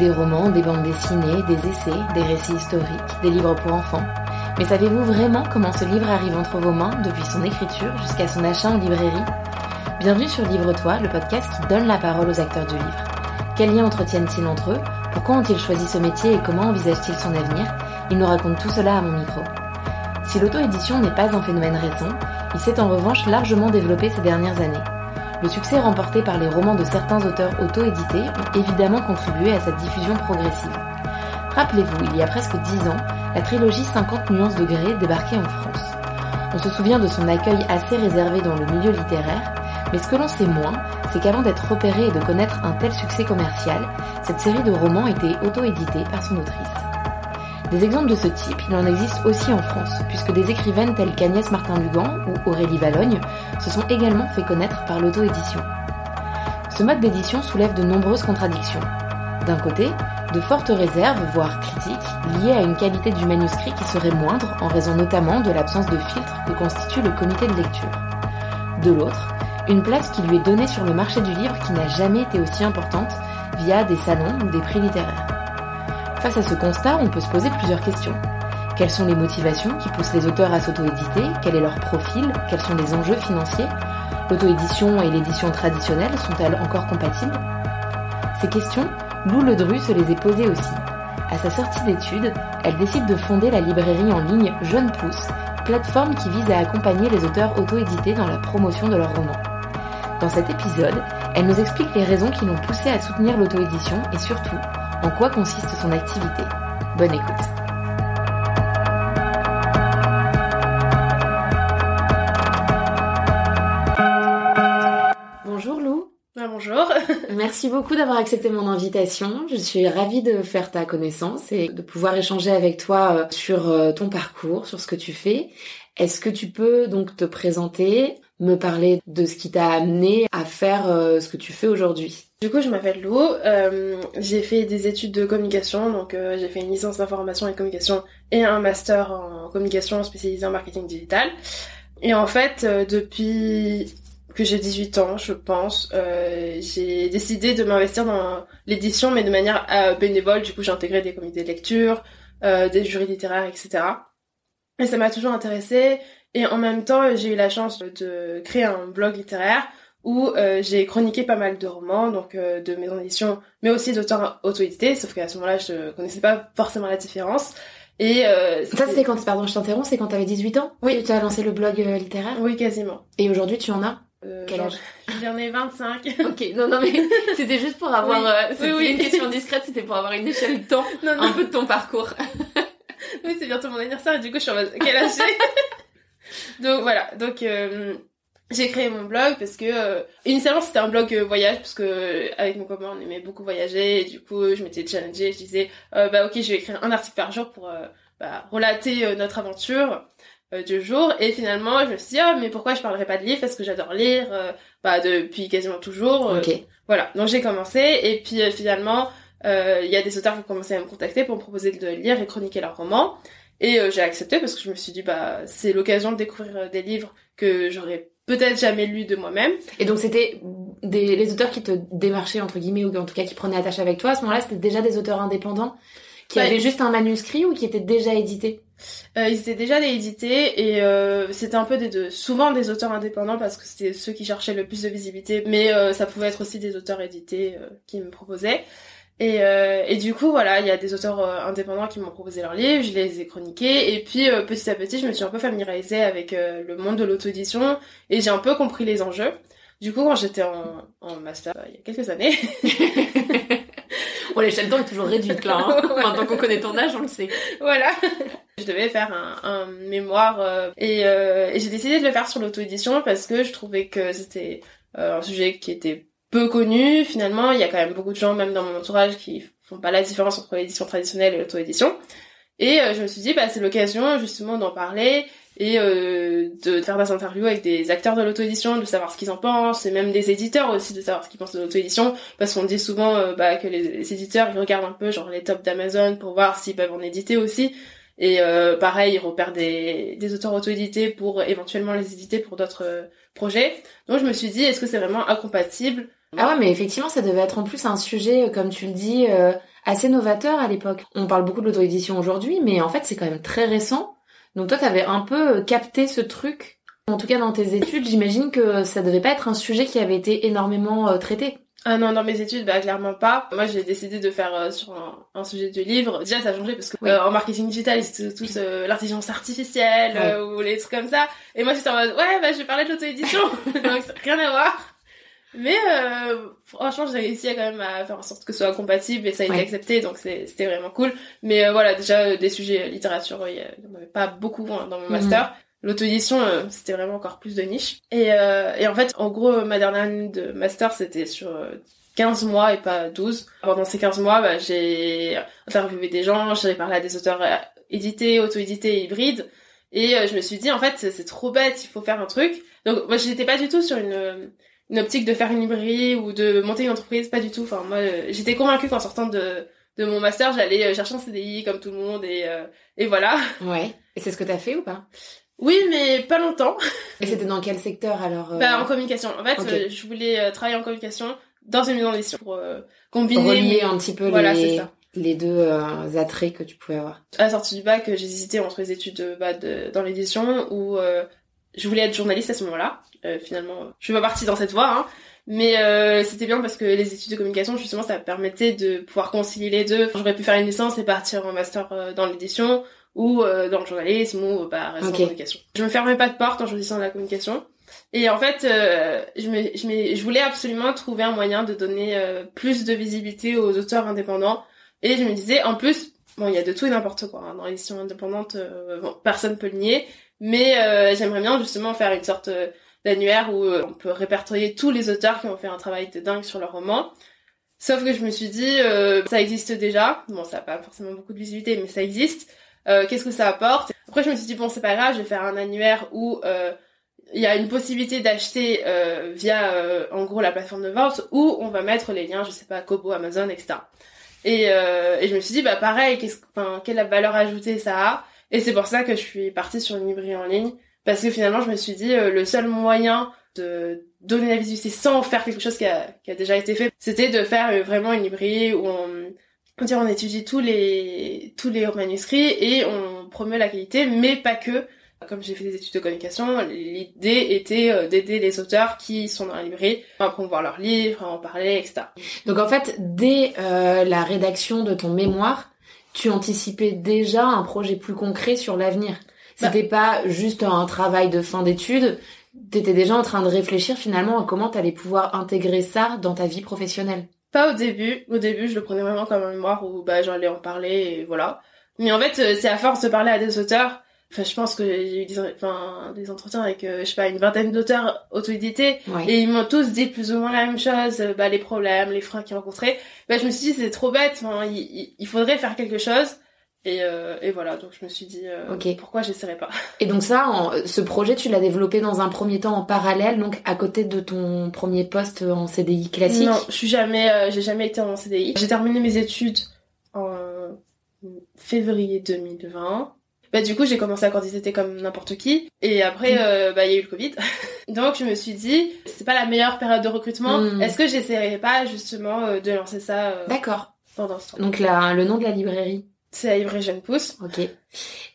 Des romans, des bandes dessinées, des essais, des récits historiques, des livres pour enfants. Mais savez-vous vraiment comment ce livre arrive entre vos mains depuis son écriture jusqu'à son achat en librairie? Bienvenue sur Livre-toi, le podcast qui donne la parole aux acteurs du livre. Quels liens entretiennent-ils entre eux? Pourquoi ont-ils choisi ce métier et comment envisagent-ils son avenir? Ils nous racontent tout cela à mon micro. Si l'auto-édition n'est pas un phénomène récent, il s'est en revanche largement développé ces dernières années. Le succès remporté par les romans de certains auteurs auto-édités ont évidemment contribué à cette diffusion progressive. Rappelez-vous, il y a presque dix ans, la trilogie 50 nuances de Grey débarquait en France. On se souvient de son accueil assez réservé dans le milieu littéraire, mais ce que l'on sait moins, c'est qu'avant d'être repéré et de connaître un tel succès commercial, cette série de romans était auto-éditée par son autrice. Des exemples de ce type, il en existe aussi en France, puisque des écrivaines telles qu'Agnès Martin-Dugan ou Aurélie Valogne se sont également fait connaître par l'auto-édition. Ce mode d'édition soulève de nombreuses contradictions. D'un côté, de fortes réserves, voire critiques, liées à une qualité du manuscrit qui serait moindre en raison notamment de l'absence de filtre que constitue le comité de lecture. De l'autre, une place qui lui est donnée sur le marché du livre qui n'a jamais été aussi importante via des salons ou des prix littéraires. Face à ce constat, on peut se poser plusieurs questions. Quelles sont les motivations qui poussent les auteurs à s'auto-éditer? Quel est leur profil? Quels sont les enjeux financiers? L'auto-édition et l'édition traditionnelle sont-elles encore compatibles? Ces questions, Lou Ledru se les est posées aussi. À sa sortie d'études, elle décide de fonder la librairie en ligne Jeune Pousse, plateforme qui vise à accompagner les auteurs auto-édités dans la promotion de leurs romans. Dans cet épisode, elle nous explique les raisons qui l'ont poussée à soutenir l'auto-édition et surtout en quoi consiste son activité? Bonne écoute. Bonjour Lou. Ah, bonjour. Merci beaucoup d'avoir accepté mon invitation. Je suis ravie de faire ta connaissance et de pouvoir échanger avec toi euh, sur euh, ton parcours, sur ce que tu fais. Est-ce que tu peux donc te présenter, me parler de ce qui t'a amené à faire euh, ce que tu fais aujourd'hui Du coup, je m'appelle Lou. Euh, j'ai fait des études de communication, donc euh, j'ai fait une licence d'information et communication et un master en communication spécialisé en marketing digital. Et en fait, depuis que j'ai 18 ans, je pense, j'ai décidé de m'investir dans l'édition, mais de manière bénévole. Du coup, j'ai intégré des comités de lecture, des jurys littéraires, etc. Et ça m'a toujours intéressée. Et en même temps, j'ai eu la chance de créer un blog littéraire où euh, j'ai chroniqué pas mal de romans, donc euh, de maisons d'édition, mais aussi d'auteurs auto-édités, sauf qu'à ce moment-là, je connaissais pas forcément la différence. Et euh, ça, c'était quand, pardon, je t'interromps, c'est quand t'avais 18 ans Oui. Tu as lancé le blog littéraire? Oui, quasiment. Et aujourd'hui, tu en as? Quel âge? J'en ai 25. ok, non, non, mais c'était juste pour avoir... Oui. oui, une question discrète, c'était pour avoir une échelle de temps, non, non. un peu de ton parcours. oui, c'est bientôt mon anniversaire, et du coup, je suis en mode, quel âge donc voilà, donc euh, j'ai créé mon blog parce que euh, initialement c'était un blog euh, voyage parce que avec mon copain on aimait beaucoup voyager. Et du coup je m'étais challengée, je disais bah ok je vais écrire un article par jour pour bah, relater notre aventure du jour. Et finalement je me suis dit ah mais pourquoi je parlerai pas de livres? Parce que j'adore lire bah depuis quasiment toujours ok. voilà. Donc j'ai commencé. Et puis finalement il y a des auteurs qui ont commencé à me contacter pour me proposer de lire et chroniquer leurs romans et euh, j'ai accepté parce que je me suis dit, bah, c'est l'occasion de découvrir euh, des livres que j'aurais peut-être jamais lus de moi-même. Et donc c'était des, les auteurs qui te démarchaient, entre guillemets, ou en tout cas qui prenaient attache avec toi, à ce moment-là, c'était déjà des auteurs indépendants qui avaient juste un manuscrit ou qui étaient déjà édités? Euh, Ils étaient déjà édités et euh, c'était un peu des deux. Souvent des auteurs indépendants parce que c'était ceux qui cherchaient le plus de visibilité, mais euh, ça pouvait être aussi des auteurs édités qui me proposaient. Et, euh, et du coup, voilà, il y a des auteurs euh, indépendants qui m'ont proposé leurs livres, je les ai chroniqués, et puis euh, petit à petit, je me suis un peu familiarisée avec le monde de l'auto-édition, et j'ai un peu compris les enjeux. Du coup, quand j'étais en, en master, il y a quelques années... bon, l'échelle temps est toujours réduite, là. Hein. Maintenant qu'on connaît ton âge, on le sait. Voilà. Je devais faire un, un mémoire, et, et j'ai décidé de le faire sur l'auto-édition parce que je trouvais que c'était un sujet qui était peu connu finalement il y a quand même beaucoup de gens même dans mon entourage qui font pas la différence entre l'édition traditionnelle et l'auto-édition et euh, je me suis dit bah c'est l'occasion justement d'en parler et euh, de faire des interviews avec des acteurs de l'auto-édition, de savoir ce qu'ils en pensent, et même des éditeurs aussi, de savoir ce qu'ils pensent de l'auto-édition, parce qu'on dit souvent euh, bah, que les, éditeurs ils regardent un peu genre les tops d'Amazon pour voir s'ils peuvent en éditer aussi, et pareil ils repèrent des, des auteurs auto-édités pour éventuellement les éditer pour d'autres projets. Donc je me suis dit est-ce que c'est vraiment incompatible Ah ouais, mais effectivement, ça devait être en plus un sujet, comme tu le dis, assez novateur à l'époque. On parle beaucoup de l'auto-édition aujourd'hui, mais en fait, c'est quand même très récent. Donc toi, t'avais un peu capté ce truc. En tout cas, dans tes études, j'imagine que ça devait pas être un sujet qui avait été énormément traité. Ah non, dans mes études, bah clairement pas. Moi, j'ai décidé de faire euh, sur un, sujet de livre. Déjà, ça a changé parce que euh, en marketing digital, ils tous euh, l'intelligence artificielle ou les trucs comme ça. Et moi, j'étais en mode ouais, bah je vais parler de l'auto-édition, donc rien à voir. Mais franchement, j'ai réussi à quand même à faire en sorte que ce soit compatible et ça a été accepté, donc c'était vraiment cool. Mais voilà, déjà des sujets littérature, il y, en avait pas beaucoup hein, dans mon mhm. master. L'auto-édition, euh, c'était vraiment encore plus de niche. Et, euh, et en fait, en gros, ma dernière année de master, c'était sur 15 euh, mois et pas 12. Pendant ces 15 mois, bah, j'ai interviewé des gens, j'avais parlé à des auteurs édités, auto-édités et hybrides. Et je me suis dit, en fait, c'est trop bête, il faut faire un truc. Donc, moi, j'étais pas du tout sur une, une optique de faire une librairie ou de monter une entreprise, pas du tout. Enfin, moi, j'étais convaincue qu'en sortant de, de mon master, j'allais chercher un CDI comme tout le monde et, et voilà. Ouais. Et c'est ce que t'as fait ou pas? Oui, mais pas longtemps. Et c'était dans quel secteur alors euh? Bah en communication. En fait, euh, je voulais euh, travailler en communication dans une maison d'édition pour combiner un petit peu les... les deux attraits que tu pouvais avoir. À la sortie du bac, j'hésitais entre les études bah, de, dans l'édition ou je voulais être journaliste à ce moment-là. finalement, je suis pas partie dans cette voie, hein. Mais c'était bien parce que les études de communication, justement, ça permettait de pouvoir concilier les deux. J'aurais pu faire une licence et partir en master dans l'édition, ou euh, dans le journalisme ou bah, rester en communication. Je me fermais pas de porte en choisissant la communication. Et en fait, euh, je, me, je, je, voulais absolument trouver un moyen de donner euh, plus de visibilité aux auteurs indépendants. Et je me disais, en plus, bon, il y a de tout et n'importe quoi. Hein. Dans l'édition indépendante, bon, personne peut le nier. Mais j'aimerais bien justement faire une sorte d'annuaire où on peut répertorier tous les auteurs qui ont fait un travail de dingue sur leur roman. Sauf que je me suis dit, ça existe déjà. Bon, ça n'a pas forcément beaucoup de visibilité, mais ça existe. Euh, qu'est-ce que ça apporte? Après, je me suis dit, bon, c'est pas grave, je vais faire un annuaire où euh, il y a une possibilité d'acheter euh, via, en gros, la plateforme de vente, où on va mettre les liens, je sais pas, Kobo, Amazon, etc. Et, et je me suis dit, bah pareil, quelle valeur ajoutée ça a? Et c'est pour ça que je suis partie sur une librairie en ligne, parce que finalement, je me suis dit, le seul moyen de donner la visibilité sans faire quelque chose qui a, qui a déjà été fait, c'était de faire vraiment une librairie où on on, dire, on étudie tous les tous les manuscrits et on promeut la qualité, mais pas que. Comme j'ai fait des études de communication, l'idée était euh, d'aider les auteurs qui sont dans la librairie à promouvoir leurs livres, à en parler, etc. Donc en fait, dès euh, la rédaction de ton mémoire, tu anticipais déjà un projet plus concret sur l'avenir. Bah C'était pas juste un travail de fin d'études, t'étais déjà en train de réfléchir finalement à comment t'allais pouvoir intégrer ça dans ta vie professionnelle. Pas au début. Au début, je le prenais vraiment comme un mémoire où bah j'allais en parler et voilà. Mais en fait, euh, c'est à force de parler à des auteurs. Enfin, je pense que j'ai eu des, enfin, des entretiens avec, euh, je sais pas, une vingtaine d'auteurs auto-édités. Et ils m'ont tous dit plus ou moins la même chose. Euh, bah, les problèmes, les freins qu'ils rencontraient. Bah, je me suis dit, c'est trop bête. Enfin, il, il faudrait faire quelque chose. Et, euh, et, voilà, donc je me suis dit euh, pourquoi j'essaierais pas? Et donc ça, ce projet, tu l'as développé dans un premier temps en parallèle, donc à côté de ton premier poste en CDI classique? Non, je suis jamais, euh, j'ai jamais été en CDI. J'ai terminé mes études en février 2020. Bah du coup j'ai commencé à candidater comme n'importe qui et après mm. bah il y a eu le Covid. donc je me suis dit c'est pas la meilleure période de recrutement. Mm. Est-ce que j'essaierais pas justement de lancer ça D'accord. Pendant ce temps? Donc là le nom de la librairie? C'est à Ivry Jeune Pousse. Ok.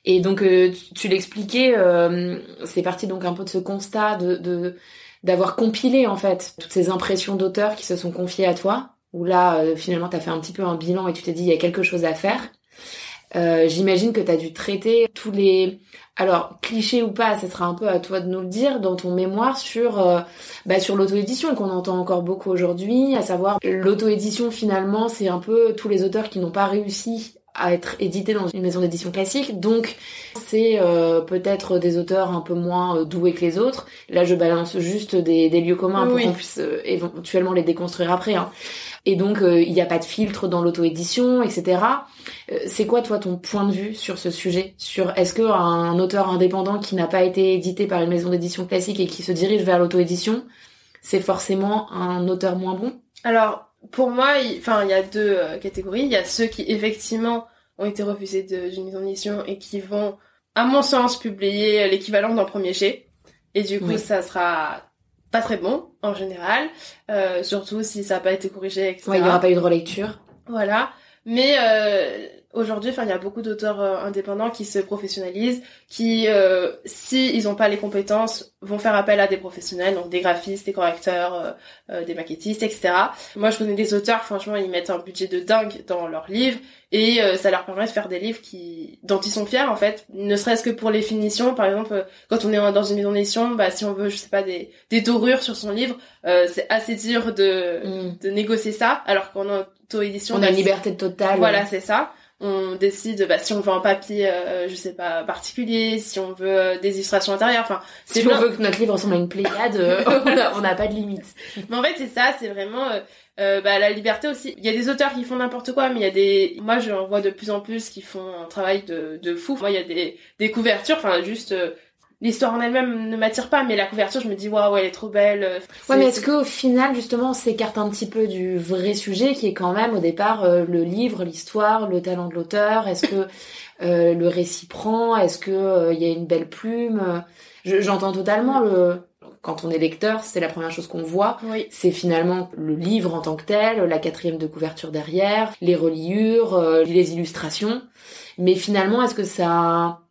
Et donc euh, tu, l'expliquais, euh, c'est parti donc un peu de ce constat de d'avoir compilé en fait toutes ces impressions d'auteurs qui se sont confiées à toi. Où là euh, finalement t'as fait un petit peu un bilan et tu t'es dit il y a quelque chose à faire. J'imagine que t'as dû traiter tous les alors clichés ou pas, ce sera un peu à toi de nous le dire dans ton mémoire sur bah, sur l'auto-édition qu'on entend encore beaucoup aujourd'hui, à savoir l'auto-édition finalement c'est un peu tous les auteurs qui n'ont pas réussi à être édité dans une maison d'édition classique. Donc c'est euh, peut-être des auteurs un peu moins euh, doués que les autres. Là je balance juste des, lieux communs pour qu'on puisse euh, éventuellement les déconstruire après. Hein. Et donc il n'y a pas de filtre dans l'auto-édition, etc. c'est quoi toi ton point de vue sur ce sujet? Sur est-ce que un auteur indépendant qui n'a pas été édité par une maison d'édition classique et qui se dirige vers l'auto-édition, c'est forcément un auteur moins bon? Alors pour moi, enfin, il y a deux euh, catégories. Il y a ceux qui effectivement ont été refusés d'une maison d'édition et qui vont, à mon sens, publier l'équivalent d'un premier jet. Et du coup, ça sera pas très bon en général, euh, surtout si ça n'a pas été corrigé, etc. Ouais, il n'y aura pas eu de relecture. Voilà. Mais euh, aujourd'hui, enfin, il y a beaucoup d'auteurs euh, indépendants qui se professionnalisent, qui, euh, si ils n'ont pas les compétences, vont faire appel à des professionnels, donc des graphistes, des correcteurs, euh, euh, des maquettistes, etc. Moi, je connais des auteurs, franchement, ils mettent un budget de dingue dans leurs livres et euh, ça leur permet de faire des livres qui, dont ils sont fiers en fait, ne serait-ce que pour les finitions. Par exemple, quand on est dans une maison d'édition, bah si on veut, je sais pas, des, des dorures sur son livre, c'est assez dur de, Mm. de négocier ça, alors qu'en auto-édition, On bah, a une c'est- liberté totale. voilà, c'est ça. On décide bah, si on veut un papier, euh, je sais pas, particulier, si on veut euh, des illustrations intérieures. Enfin, Si on veut que notre livre ressemble à une pléiade, euh, on n'a pas de limite. Mais en fait, c'est ça. C'est vraiment euh, euh, bah, la liberté aussi. Il y a des auteurs qui font n'importe quoi, mais il y a des. Moi, je vois de plus en plus qui font un travail de, de fou. Moi, il y a des, des couvertures. Enfin, juste. L'histoire en elle-même ne m'attire pas, mais la couverture, je me dis, waouh, elle est trop belle. euh, Ouais, mais est-ce qu'au final, justement, on s'écarte un petit peu du vrai sujet qui est quand même, au départ, euh, le livre, l'histoire, le talent de l'auteur? Est-ce que euh, le récit prend? Est-ce que euh, il y a une belle plume? Je- J'entends totalement le... Quand on est lecteur, c'est la première chose qu'on voit. Oui. C'est finalement le livre en tant que tel, la quatrième de couverture derrière, les reliures, euh, les illustrations. Mais finalement, est-ce que ça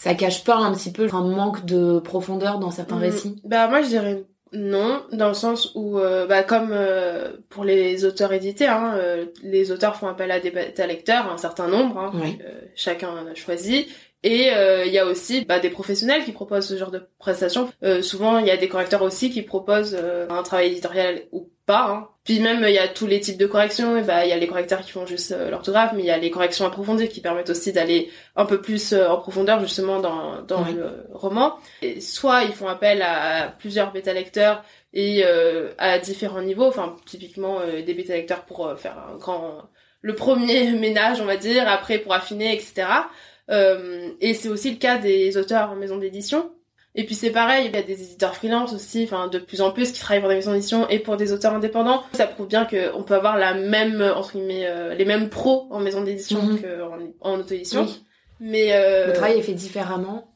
ça cache pas un petit peu un manque de profondeur dans certains Mm. récits Bah moi je dirais non, dans le sens où, euh, bah comme euh, pour les auteurs édités, hein, euh, les auteurs font appel à des bêta lecteurs, un certain nombre, hein, Oui. euh, chacun en a choisi. Et euh, il y a aussi bah, des professionnels qui proposent ce genre de prestations. Euh, souvent, il y a des correcteurs aussi qui proposent euh, un travail éditorial ou pas. Hein. Puis même, il y a tous les types de corrections. Et bah, il y a les correcteurs qui font juste euh, l'orthographe, mais il y a les corrections approfondies qui permettent aussi d'aller un peu plus euh, en profondeur justement dans, dans le roman. Et soit ils font appel à, plusieurs bêta-lecteurs et euh, à différents niveaux. Enfin, typiquement euh, des bêta-lecteurs pour faire un grand... Le premier ménage, on va dire, après pour affiner, etc. Euh, et c'est aussi le cas des auteurs en maison d'édition. Et puis c'est pareil, il y a des éditeurs freelance aussi, enfin de plus en plus qui travaillent pour des maisons d'édition et pour des auteurs indépendants. Ça prouve bien qu'on peut avoir la même entre guillemets euh, les mêmes pros en maison d'édition Mhm. qu'en en auto-édition. Oui. Mais euh, Le travail est fait différemment.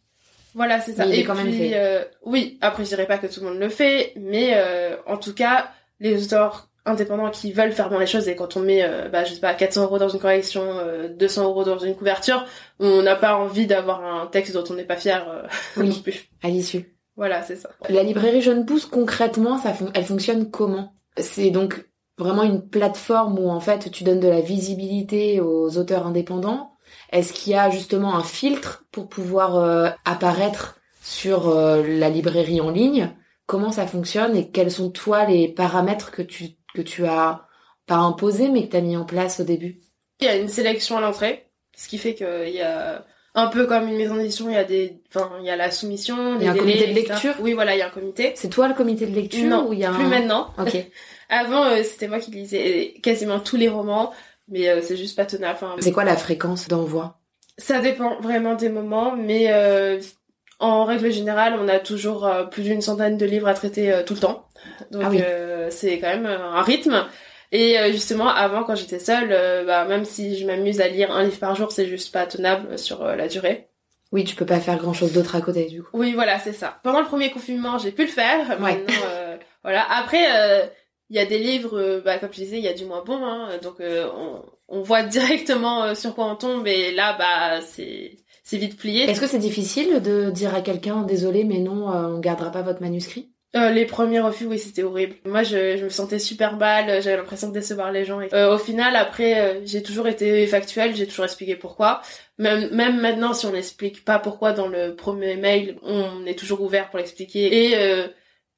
voilà, c'est ça. Mais il et est quand même fait. euh, oui, après je dirais pas que tout le monde le fait, mais euh, en tout cas, les auteurs indépendants qui veulent faire bien les choses et quand on met, euh, bah, je sais pas, 400 euros dans une correction, euh, 200 euros dans une couverture, on n'a pas envie d'avoir un texte dont on n'est pas fier euh, non plus. à l'issue. Voilà, c'est ça. La librairie Jeune Pousse, concrètement, ça fon- elle fonctionne comment? C'est donc vraiment une plateforme où en fait tu donnes de la visibilité aux auteurs indépendants. Est-ce qu'il y a justement un filtre pour pouvoir euh, apparaître sur euh, la librairie en ligne? Comment ça fonctionne et quels sont toi les paramètres que tu que tu as pas imposés mais que tu as mis en place au début Il y a une sélection à l'entrée, ce qui fait qu'il y a un peu comme une maison d'édition, il y a des, enfin, il y a la soumission, Il y a un comité de etc. lecture? Oui, voilà, il y a un comité. C'est toi le comité de lecture non, ou il y a plus un... maintenant. Ok. Avant, euh, c'était moi qui lisais quasiment tous les romans, mais euh, c'est juste pas tenable. Enfin, C'est quoi la fréquence d'envoi? Ça dépend vraiment des moments, mais euh, en règle générale, on a toujours euh, plus d'une centaine de livres à traiter euh, tout le temps. Donc Ah oui. euh, c'est quand même un rythme. Et euh, justement, avant, quand j'étais seule, bah, même si je m'amuse à lire un livre par jour, c'est juste pas tenable sur la durée. Oui, tu peux pas faire grand chose d'autre à côté du coup. Oui, voilà, c'est ça. Pendant le premier confinement, j'ai pu le faire. Ouais. Maintenant, euh, voilà. Après, euh, il y a des livres, euh, bah, comme je disais, il y a du moins bon, hein, donc euh, on, on voit directement sur quoi on tombe, et là, bah, c'est vite plié. Est-ce que c'est difficile de dire à quelqu'un désolé mais non, euh, on gardera pas votre manuscrit? Euh, les premiers refus, oui, c'était horrible. Moi, je, je me sentais super mal, j'avais l'impression de décevoir les gens. Et, euh, au final, après, euh, j'ai toujours été factuelle, j'ai toujours expliqué pourquoi. Même, même maintenant, si on n'explique pas pourquoi dans le premier mail, on est toujours ouvert pour l'expliquer. Et euh,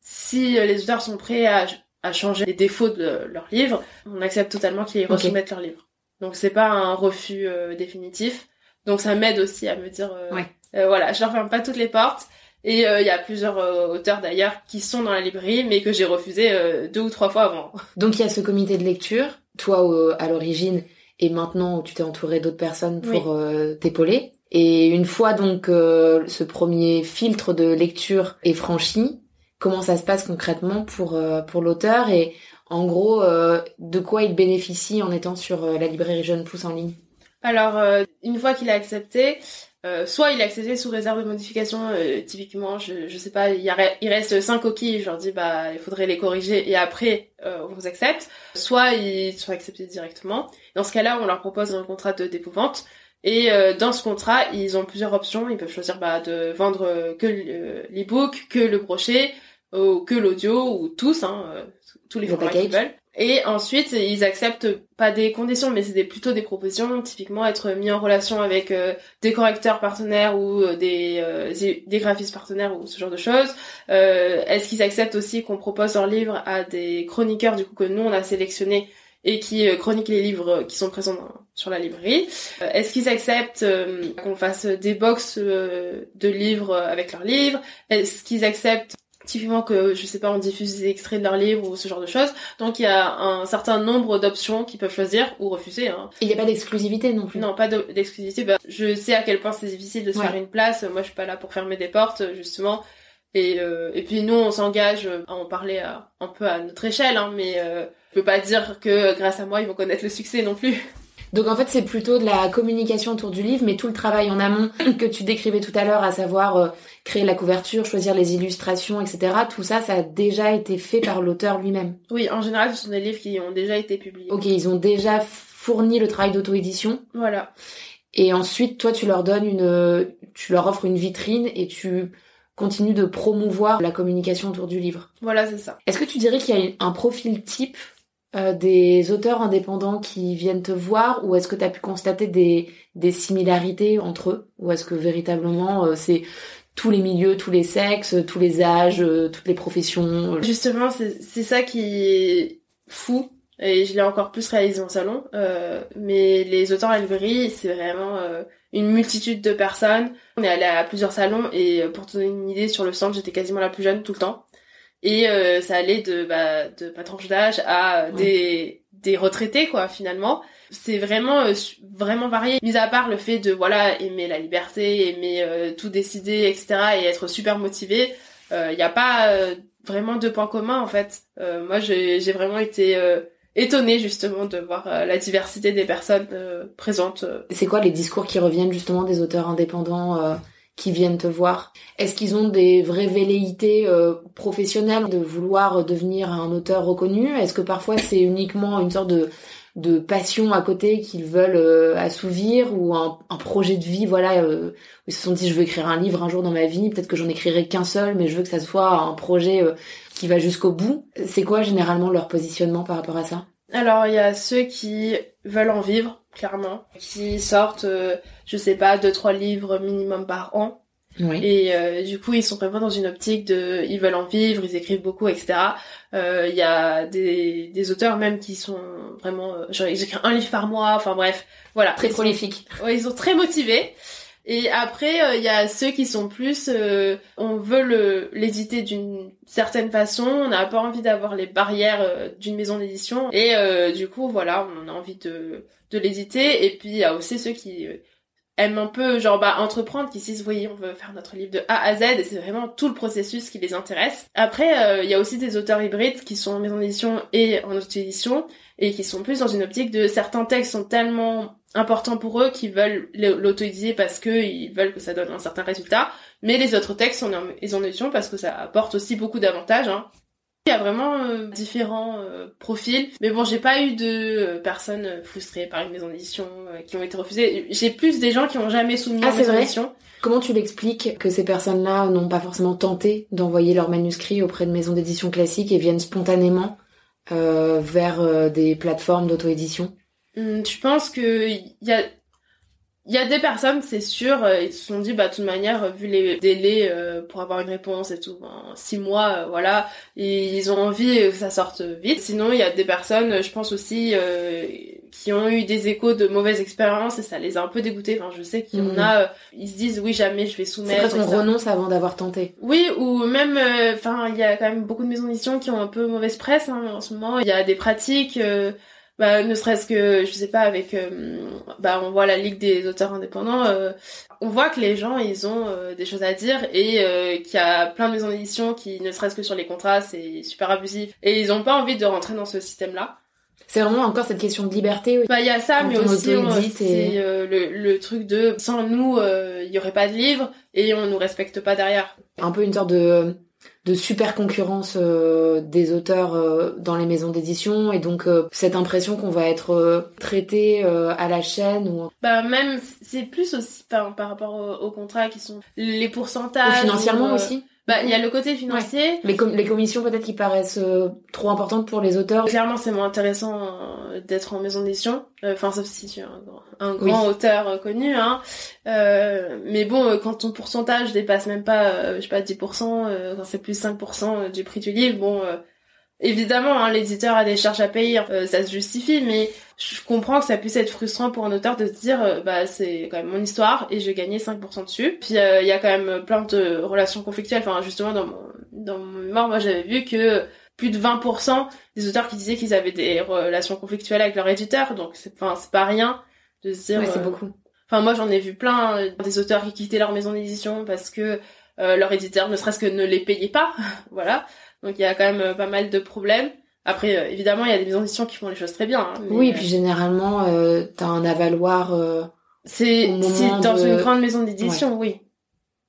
si les auteurs sont prêts à, à changer les défauts de leur livre, on accepte totalement qu'ils Ok. resoumettent leur livre. Donc c'est pas un refus euh, définitif. Donc ça m'aide aussi à me dire, euh, Ouais. euh, voilà, je leur ferme pas toutes les portes. Et euh, il y a plusieurs euh, auteurs d'ailleurs qui sont dans la librairie, mais que j'ai refusé euh, deux ou trois fois avant. Donc il y a ce comité de lecture, toi euh, à l'origine et maintenant tu t'es entouré d'autres personnes pour euh, t'épauler. Et une fois donc euh, ce premier filtre de lecture est franchi, comment ça se passe concrètement pour euh, pour l'auteur et en gros euh, de quoi il bénéficie en étant sur la librairie Jeune Pousse en ligne? Alors, euh, une fois qu'il a accepté, euh, soit il a accepté sous réserve de modification, euh, typiquement, je, je sais pas, il, y a, il reste cinq coquilles, je leur dis bah il faudrait les corriger et après on vous accepte. Soit ils sont acceptés directement. Dans ce cas-là, on leur propose un contrat de dépôt-vente. Et dans ce contrat, ils ont plusieurs options. Ils peuvent choisir bah, de vendre que l'e-book, que le brochet, ou que l'audio, ou tous, hein, tous les formats qu'ils veulent. Et ensuite, ils acceptent pas des conditions, mais c'est plutôt des propositions, typiquement être mis en relation avec euh, des correcteurs partenaires ou euh, des, euh, des graphistes partenaires ou ce genre de choses. Est-ce qu'ils acceptent aussi qu'on propose leur livre à des chroniqueurs du coup que nous on a sélectionnés et qui chroniquent les livres qui sont présents sur la librairie? Est-ce qu'ils acceptent qu'on fasse des box de livres avec leurs livres? Est-ce qu'ils acceptent typiquement que je sais pas on diffuse des extraits de leurs livres ou ce genre de choses. Donc il y a un certain nombre d'options qu'ils peuvent choisir ou refuser hein. il n'y a pas d'exclusivité non plus. Non pas d'exclusivité. Bah, je sais à quel point c'est difficile de se faire une place. Moi je suis pas là pour fermer des portes justement. Et euh, et puis nous on s'engage à en parler un peu à notre échelle hein, mais euh, je peux pas dire que grâce à moi ils vont connaître le succès non plus donc en fait, c'est plutôt de la communication autour du livre, mais tout le travail en amont que tu décrivais tout à l'heure, à savoir euh, créer la couverture, choisir les illustrations, etc. Tout ça, ça a déjà été fait par l'auteur lui-même. Oui, en général, ce sont des livres qui ont déjà été publiés. Ok, ils ont déjà fourni le travail d'auto-édition. Voilà. Et ensuite, toi, tu leur donnes une, tu leur offres une vitrine et tu continues de promouvoir la communication autour du livre. Voilà, c'est ça. Est-ce que tu dirais qu'il y a un profil type euh, des auteurs indépendants qui viennent te voir ou est-ce que tu pu constater des, des similarités entre eux? Ou est-ce que véritablement euh, c'est tous les milieux, tous les sexes, tous les âges, euh, toutes les professions Justement, c'est ça qui est fou et je l'ai encore plus réalisé en salon. mais les auteurs à c'est vraiment une multitude de personnes. On est allé à plusieurs salons et pour te donner une idée sur le centre, j'étais quasiment la plus jeune tout le temps et euh, ça allait de bah, de ma d'âge à des des retraités quoi finalement. C'est vraiment euh, vraiment varié. Mis à part le fait de voilà aimer la liberté aimer euh, tout décider etc et être super motivé il n'y a pas vraiment de points communs en fait. Moi j'ai j'ai vraiment été étonnée justement de voir la diversité des personnes présentes c'est quoi les discours qui reviennent justement des auteurs indépendants qui viennent te voir. Est-ce qu'ils ont des vraies velléités euh, professionnelles de vouloir devenir un auteur reconnu? Est-ce que parfois c'est uniquement une sorte de, de passion à côté qu'ils veulent euh, assouvir ou un, un, projet de vie voilà euh, ils se sont dit je veux écrire un livre un jour dans ma vie peut-être que j'en écrirai qu'un seul mais je veux que ça soit un projet euh, qui va jusqu'au bout. C'est quoi généralement leur positionnement par rapport à ça? Alors il y a ceux qui veulent en vivre clairement, qui sortent, euh, je sais pas, deux trois livres minimum par an. Et euh, du coup, ils sont vraiment dans une optique de, ils veulent en vivre, ils écrivent beaucoup, etc. Euh, il y a des, des auteurs même qui sont vraiment, genre ils écrivent un livre par mois. Enfin bref, voilà. Très prolifiques. ouais, ils sont très motivés. Et après, il y a ceux qui sont plus, on veut l'éditer d'une certaine façon, on n'a pas envie d'avoir les barrières d'une maison d'édition, et du coup, voilà, on a envie de de l'éditer. Et puis il y a aussi ceux qui euh, aiment un peu genre bah entreprendre qui se disent oui on veut faire notre livre de A à Z et c'est vraiment tout le processus qui les intéresse. Après euh, il y a aussi des auteurs hybrides qui sont en maison d'édition et en auto-édition et qui sont plus dans une optique de certains textes sont tellement importants pour eux qu'ils veulent l'auto-éditer parce qu'ils veulent que ça donne un certain résultat mais les autres textes en maison d'édition parce que ça apporte aussi beaucoup d'avantages hein. Il y a vraiment euh, différents euh, profils, mais bon, j'ai pas eu de euh, personnes frustrées par une maison d'édition qui ont été refusées. J'ai plus des gens qui ont jamais soumis ah, maison d'édition. Comment tu l'expliques que ces personnes-là n'ont pas forcément tenté d'envoyer leur manuscrit auprès de maisons d'édition classiques et viennent spontanément vers des plateformes d'auto-édition? Je pense que il y a il y a des personnes, c'est sûr, euh, ils se sont dit, bah, de toute manière, vu les délais euh, pour avoir une réponse et tout, ben, six mois, euh, voilà, ils ont envie que ça sorte vite. Sinon, il y a des personnes, je pense aussi, qui ont eu des échos de mauvaises expériences et ça les a un peu dégoûtés. Enfin, je sais qu'il y en mm. a, ils se disent, oui, jamais je vais soumettre. C'est qu'on renonce avant d'avoir tenté. Oui, ou même, enfin, il y a quand même beaucoup de maisons d'édition qui ont un peu mauvaise presse hein, en ce moment. Il y a des pratiques bah ne serait-ce que je sais pas avec euh, bah on voit la ligue des auteurs indépendants euh, on voit que les gens ils ont euh, des choses à dire et qu'il y a plein de maisons d'édition qui ne serait-ce que sur les contrats c'est super abusif et ils ont pas envie de rentrer dans ce système là C'est vraiment encore cette question de liberté. Bah il y a ça, Quand mais aussi on- et- euh, le, le truc de sans nous euh, il y aurait pas de livre et on nous respecte pas derrière. Un peu une sorte de de super concurrence euh, des auteurs euh, dans les maisons d'édition et donc euh, cette impression qu'on va être euh, traité euh, à la chaîne ou, Bah même c'est plus aussi par, par rapport au- aux contrats qui sont les pourcentages. financièrement ou, aussi. Bah il y a le côté financier. Les, com- les commissions peut-être qui paraissent euh, trop importantes pour les auteurs. Clairement, c'est moins intéressant euh, d'être en maison d'édition. Euh, Enfin, sauf si tu es un, grand- un Oui. grand auteur euh, connu. Hein. Euh, mais bon, euh, quand ton pourcentage dépasse même pas, euh, je sais pas, 10%, euh, quand c'est plus 5% du prix du livre, bon, euh, évidemment, hein, l'éditeur a des charges à payer, euh, ça se justifie, mais je comprends que ça puisse être frustrant pour un auteur de se dire, euh, bah c'est quand même mon histoire et je gagner 5% dessus. Puis euh, il y a quand même plein de relations conflictuelles. Enfin, justement, dans mon, dans mon mémoire, moi j'avais vu que plus de 20% des auteurs qui disaient qu'ils avaient des relations conflictuelles avec leur éditeur, donc c'est enfin c'est pas rien de se dire. Ouais, c'est euh, beaucoup. Enfin moi j'en ai vu plein des auteurs qui quittaient leur maison d'édition parce que euh, leur éditeur ne serait-ce que ne les payait pas, voilà. Donc il y a quand même euh, pas mal de problèmes. Après euh, évidemment il y a des maisons d'édition qui font les choses très bien. hein, mais, Oui, et euh, puis généralement euh, t'as un avaloir. euh, c'est dans de- une grande maison d'édition, oui.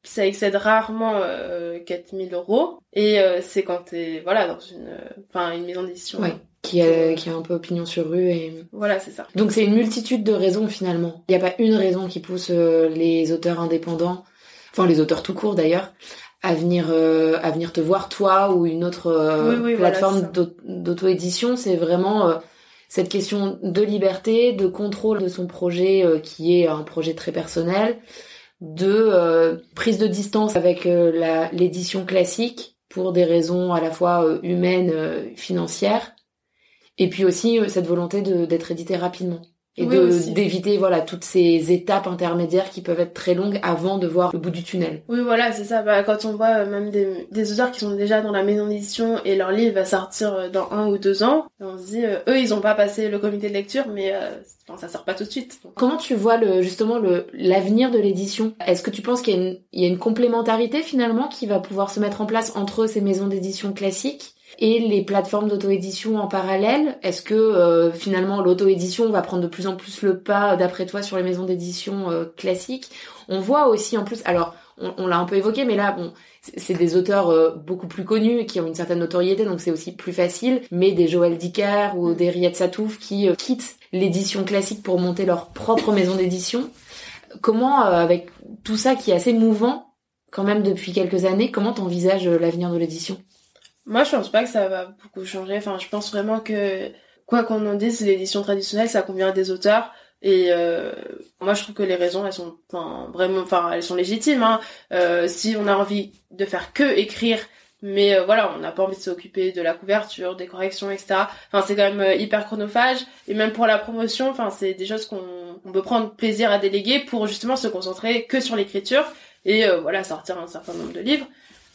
Ça excède rarement euh, 4000 euros et euh, c'est quand t'es voilà dans une euh, enfin une maison d'édition. Ouais. qui a, qui a un peu opinion sur rue et Voilà c'est ça. donc c'est une multitude de raisons finalement. Il n'y a pas une raison qui pousse euh, les auteurs indépendants, enfin les auteurs tout court d'ailleurs, à venir euh, à venir te voir toi ou une autre euh, Oui, oui, voilà, plateforme d'auto-édition. C'est vraiment euh, cette question de liberté, de contrôle de son projet euh, qui est un projet très personnel, de euh, prise de distance avec euh, la l'édition classique pour des raisons à la fois euh, humaines, euh, financières, et puis aussi euh, cette volonté de d'être édité rapidement et Oui, de d'éviter voilà toutes ces étapes intermédiaires qui peuvent être très longues avant de voir le bout du tunnel. Oui, voilà, c'est ça. Bah, quand on voit euh, même des, des auteurs qui sont déjà dans la maison d'édition et leur livre va sortir euh, dans un ou deux ans, on se dit, euh, eux, ils ont pas passé le comité de lecture, mais euh, enfin, ça sort pas tout de suite. Comment tu vois le justement le l'avenir de l'édition? Est-ce que tu penses qu'il y a une il y a une complémentarité finalement qui va pouvoir se mettre en place entre ces maisons d'édition classiques? Et les plateformes d'auto-édition en parallèle Est-ce que euh, finalement l'auto-édition va prendre de plus en plus le pas d'après toi sur les maisons d'édition euh, classiques? On voit aussi en plus alors on, on l'a un peu évoqué mais là bon c'est des auteurs euh, beaucoup plus connus qui ont une certaine notoriété donc c'est aussi plus facile mais des Joël Dicker ou des Riyad Satouf qui euh, quittent l'édition classique pour monter leur propre maison d'édition. Comment euh, avec tout ça qui est assez mouvant quand même depuis quelques années comment t'envisages euh, l'avenir de l'édition? Moi, je pense pas que ça va beaucoup changer. Enfin, je pense vraiment que, quoi qu'on en dise, l'édition traditionnelle, ça convient à des auteurs. Et euh, moi, je trouve que les raisons, elles sont enfin, vraiment, enfin, elles sont légitimes. Hein. Euh, si on a envie de faire que écrire, mais euh, voilà, on n'a pas envie de s'occuper de la couverture, des corrections, etc. Enfin, c'est quand même euh, hyper chronophage. Et même pour la promotion, enfin, c'est des choses qu'on on peut prendre plaisir à déléguer pour justement se concentrer que sur l'écriture et voilà, sortir un certain nombre de livres.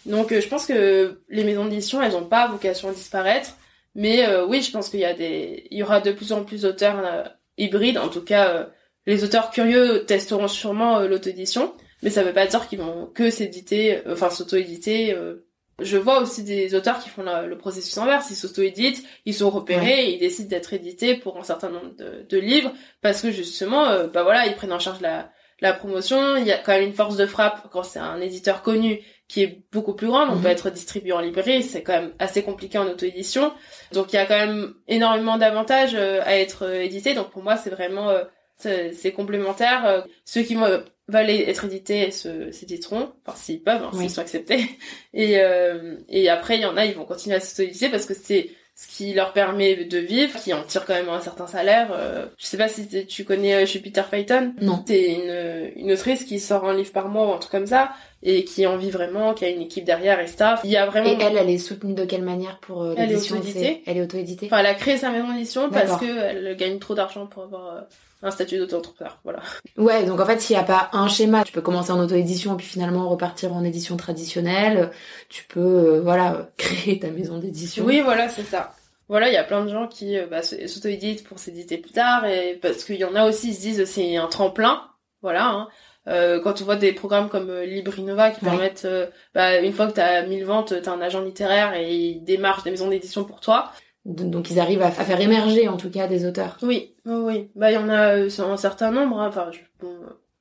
Donc euh, je pense que les maisons d'édition, elles n'ont pas vocation à disparaître. Mais euh, oui, je pense qu'il y a des, il y aura de plus en plus d'auteurs euh, hybrides. En tout cas, euh, les auteurs curieux testeront sûrement euh, l'auto-édition, mais ça veut pas dire qu'ils vont que s'éditer, enfin s'auto-éditer. euh. Je vois aussi des auteurs qui font la- le processus inverse. Ils s'auto-éditent, ils sont repérés, et ils décident d'être édités pour un certain nombre de, de livres parce que justement, bah voilà, ils prennent en charge la, la promotion. Il y a quand même une force de frappe quand c'est un éditeur connu qui est beaucoup plus grande. On Mhm. peut être distribué en librairie, c'est quand même assez compliqué en auto-édition. Donc il y a quand même énormément d'avantages euh, à être euh, édité. Donc pour moi, c'est vraiment euh, c'est complémentaire. Ceux qui veulent être édités s'éditeront, enfin s'ils peuvent, hein, Oui. s'ils sont acceptés. Et euh, et après il y en a, ils vont continuer à s'auto-éditer parce que c'est ce qui leur permet de vivre, qui en tire quand même un certain salaire. Euh, je sais pas si tu connais euh, Jupiter Payton. non C'est une, une autrice qui sort un livre par mois ou un truc comme ça, et qui en vit vraiment, qui a une équipe derrière et staff. Il y a vraiment... et elle elle est soutenue de quelle manière pour euh, Elle est l'édition auto-éditée. elle est auto-éditée Enfin, elle a créé sa maison d'édition parce D'accord. qu'elle gagne trop d'argent pour avoir euh, un statut d'auto-entrepreneur. Voilà. Ouais, donc en fait, s'il n'y a pas un schéma, tu peux commencer en auto-édition puis finalement repartir en édition traditionnelle. Tu peux, euh, voilà, créer ta maison d'édition. Oui, voilà, c'est ça. Voilà, il y a plein de gens qui euh, bah, s'auto-éditent pour s'éditer plus tard, et parce qu'il y en a aussi, ils se disent c'est un tremplin. Voilà. Hein. Euh, quand on voit des programmes comme euh, Librinova qui Ouais. permettent, bah, une fois que t'as 1000 ventes, t'as un agent littéraire et il démarche des maisons d'édition pour toi. Donc ils arrivent à, faire émerger en tout cas des auteurs. Oui, oui, Bah il y en a un certain nombre. Hein. Enfin, bon,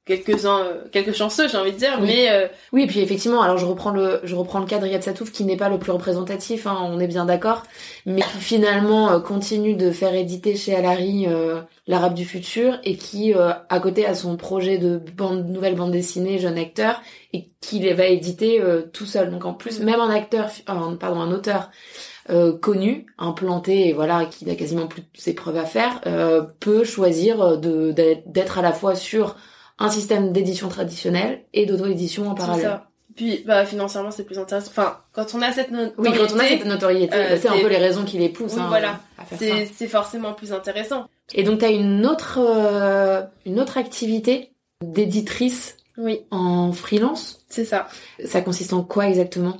quelques-uns, euh, quelques chanceux, j'ai envie de dire, mais euh... oui, et puis effectivement, alors je reprends le, je reprends le cas de Riyad Satouf qui n'est pas le plus représentatif, hein, on est bien d'accord, mais qui finalement euh, continue de faire éditer chez Alary euh, l'Arabe du futur et qui à côté a son projet de bande, nouvelle bande dessinée jeune acteur et qui les va éditer tout seul. Donc en plus, mm. même un acteur, pardon, un auteur connu, implanté, et voilà, qui n'a quasiment plus ses preuves à faire, peut choisir de d'être à la fois sur un système d'édition traditionnel et d'auto-édition en parallèle. Ça. Puis, bah, financièrement, c'est plus intéressant. Enfin, quand on a cette notoriété. Oui, quand on a cette notoriété, euh, c'est un peu les raisons qui les poussent. Oui, hein, voilà. C'est forcément plus intéressant. Et donc, tu as une autre, euh, une autre activité d'éditrice oui. en freelance? C'est ça. Ça consiste en quoi exactement?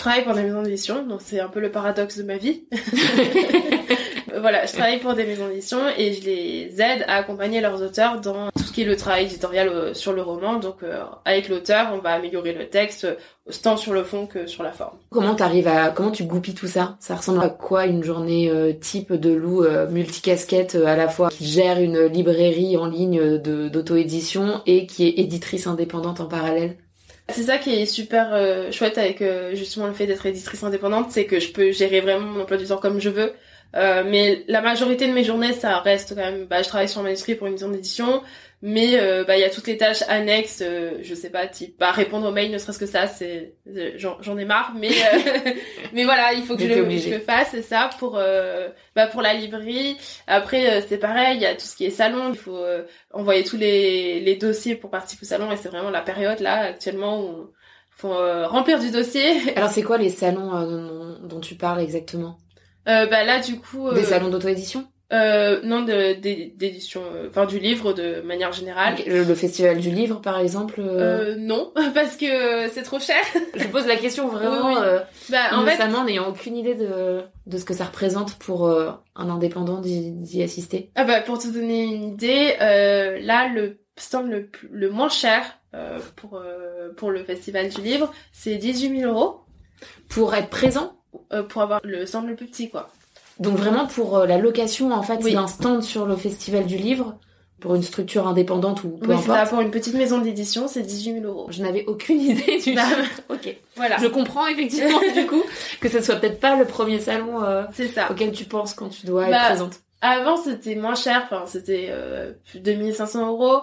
Je travaille pour des maisons d'édition, donc c'est un peu le paradoxe de ma vie. voilà, je travaille pour des maisons d'édition et je les aide à accompagner leurs auteurs dans tout ce qui est le travail éditorial euh, sur le roman. Donc euh, avec l'auteur, on va améliorer le texte euh, tant sur le fond que sur la forme. Comment t'arrives à comment tu goupilles tout ça? Ça ressemble à quoi une journée type de loup multicasquette à la fois qui gère une librairie en ligne de d'auto-édition et qui est éditrice indépendante en parallèle? C'est ça qui est super chouette avec justement le fait d'être éditrice indépendante, c'est que je peux gérer vraiment mon emploi du temps comme je veux. Euh, mais la majorité de mes journées, ça reste quand même. Bah, je travaille sur un manuscrit pour une maison d'édition, mais euh, bah il y a toutes les tâches annexes. Euh, je sais pas, type bah, répondre aux mails, ne serait-ce que ça, c'est j'en ai marre. Mais mais voilà, il faut que je le, je le, fasse, c'est ça pour bah pour la librairie. Après c'est pareil, il y a tout ce qui est salon. Il faut envoyer tous les les dossiers pour participer au salon et c'est vraiment la période là actuellement où faut remplir du dossier. Alors c'est quoi les salons dont tu parles exactement? Euh, bah là du coup euh, des salons d'auto-édition? Euh, non d'édition euh, enfin du livre de manière générale. Le, festival du livre par exemple euh... non parce que c'est trop cher. Je pose la question vraiment bah, en n'ayant aucune idée de de ce que ça représente pour un indépendant d'y assister. Ah bah pour te donner une idée là le stand le, le moins cher pour pour le festival du livre c'est 18 000 euros. Pour être présent? Euh, pour avoir le stand le plus petit, quoi. Donc vraiment pour euh, la location en fait d'un stand sur le festival du livre pour une structure indépendante ou peu oui, importe. Ça, pour une petite maison d'édition, c'est 18 000 euros. Je n'avais aucune idée du bah, Ok. Voilà. Je comprends effectivement du coup que ce soit peut-être pas le premier salon euh, ça. auquel tu penses quand tu dois être bah, présente. Avant c'était moins cher, enfin c'était euh, 2500 euros.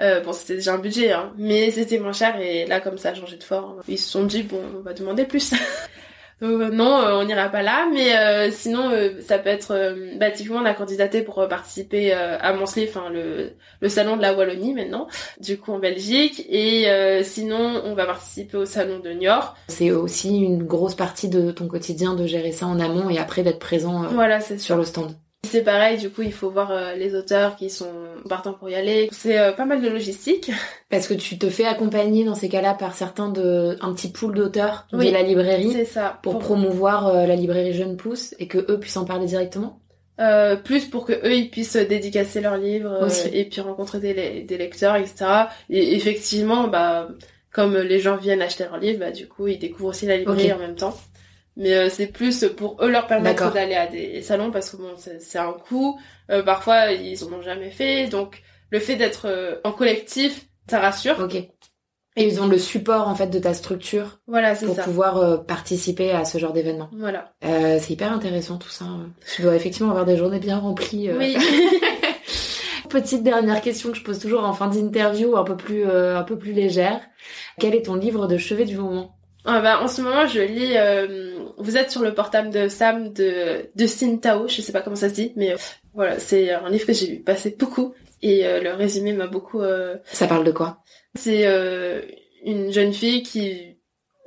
Euh, bon c'était déjà un budget, hein, mais c'était moins cher et là comme ça a changé de forme. Ils se sont dit bon on va demander plus. Euh, non, euh, on n'ira pas là, mais euh, sinon ça peut être bah typiquement on a candidaté pour participer à Monsley, enfin le le salon de la Wallonie maintenant, du coup en Belgique, et sinon on va participer au salon de Niort. C'est aussi une grosse partie de ton quotidien de gérer ça en amont et après d'être présent voilà, sur le stand. C'est pareil, du coup, il faut voir euh, les auteurs qui sont partants pour y aller. C'est euh, pas mal de logistique. Parce que tu te fais accompagner dans ces cas-là par certains de un petit pool d'auteurs de la librairie. C'est ça. Pour, promouvoir euh, la librairie Jeune Pousse et que eux puissent en parler directement? plus pour que eux ils puissent dédicacer leurs livres et puis rencontrer des, des lecteurs, etc. Et effectivement, bah comme les gens viennent acheter leurs livres, bah du coup ils découvrent aussi la librairie en même temps mais euh, c'est plus pour eux leur permettre d'aller à des salons parce que bon c'est un coût. Euh, parfois ils en ont jamais fait. Donc le fait d'être euh, en collectif ça rassure. Ok. Et ils ont le support en fait de ta structure voilà c'est pour pouvoir participer à ce genre d'événement. Voilà. C'est hyper intéressant tout ça. Tu dois effectivement avoir des journées bien remplies oui. Petite dernière question que je pose toujours en fin d'interview un peu plus un peu plus légère. Quel est ton livre de chevet du moment? Ah bah, en ce moment, je lis. Euh, vous êtes sur le portable de Sam de de Sin Tao, je sais pas comment ça se dit, mais euh, voilà, c'est un livre que j'ai vu passer beaucoup et euh, le résumé m'a beaucoup. Ça parle de quoi? C'est une jeune fille qui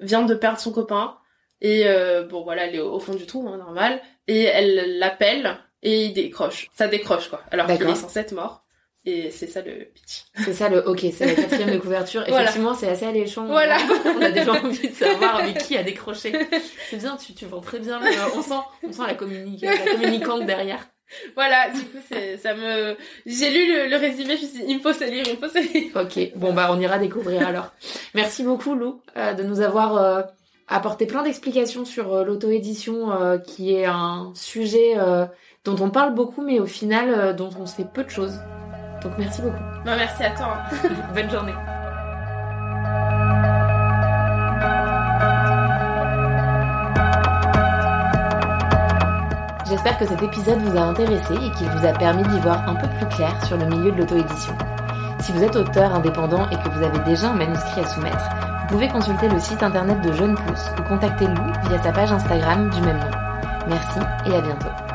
vient de perdre son copain et bon voilà, elle est au, fond du trou, hein, normal, et elle l'appelle et il décroche. Ça décroche quoi, alors qu'il est censé être mort. Et c'est ça le pitch. C'est ça le, ok, c'est la quatrième de couverture. Effectivement, c'est assez alléchant. Voilà. On a déjà envie de savoir mais qui a décroché. C'est bien, tu, tu vends très bien. on sent, on sent la, communique, la communicante derrière. Voilà, du coup, c'est, ça me, j'ai lu le, résumé, je me suis dit, il me faut se lire, il me faut se lire. Ok, bon bah on ira découvrir alors. Merci beaucoup Lou euh, de nous avoir euh, apporté plein d'explications sur l'auto-édition, qui est un sujet dont on parle beaucoup, mais au final, dont on sait peu de choses. Donc merci beaucoup. Bah, merci à toi. Bonne journée. J'espère que cet épisode vous a intéressé et qu'il vous a permis d'y voir un peu plus clair sur le milieu de l'auto-édition. Si vous êtes auteur indépendant et que vous avez déjà un manuscrit à soumettre, vous pouvez consulter le site internet de Jeune Pousse ou contacter Lou via sa page Instagram du même nom. Merci et à bientôt.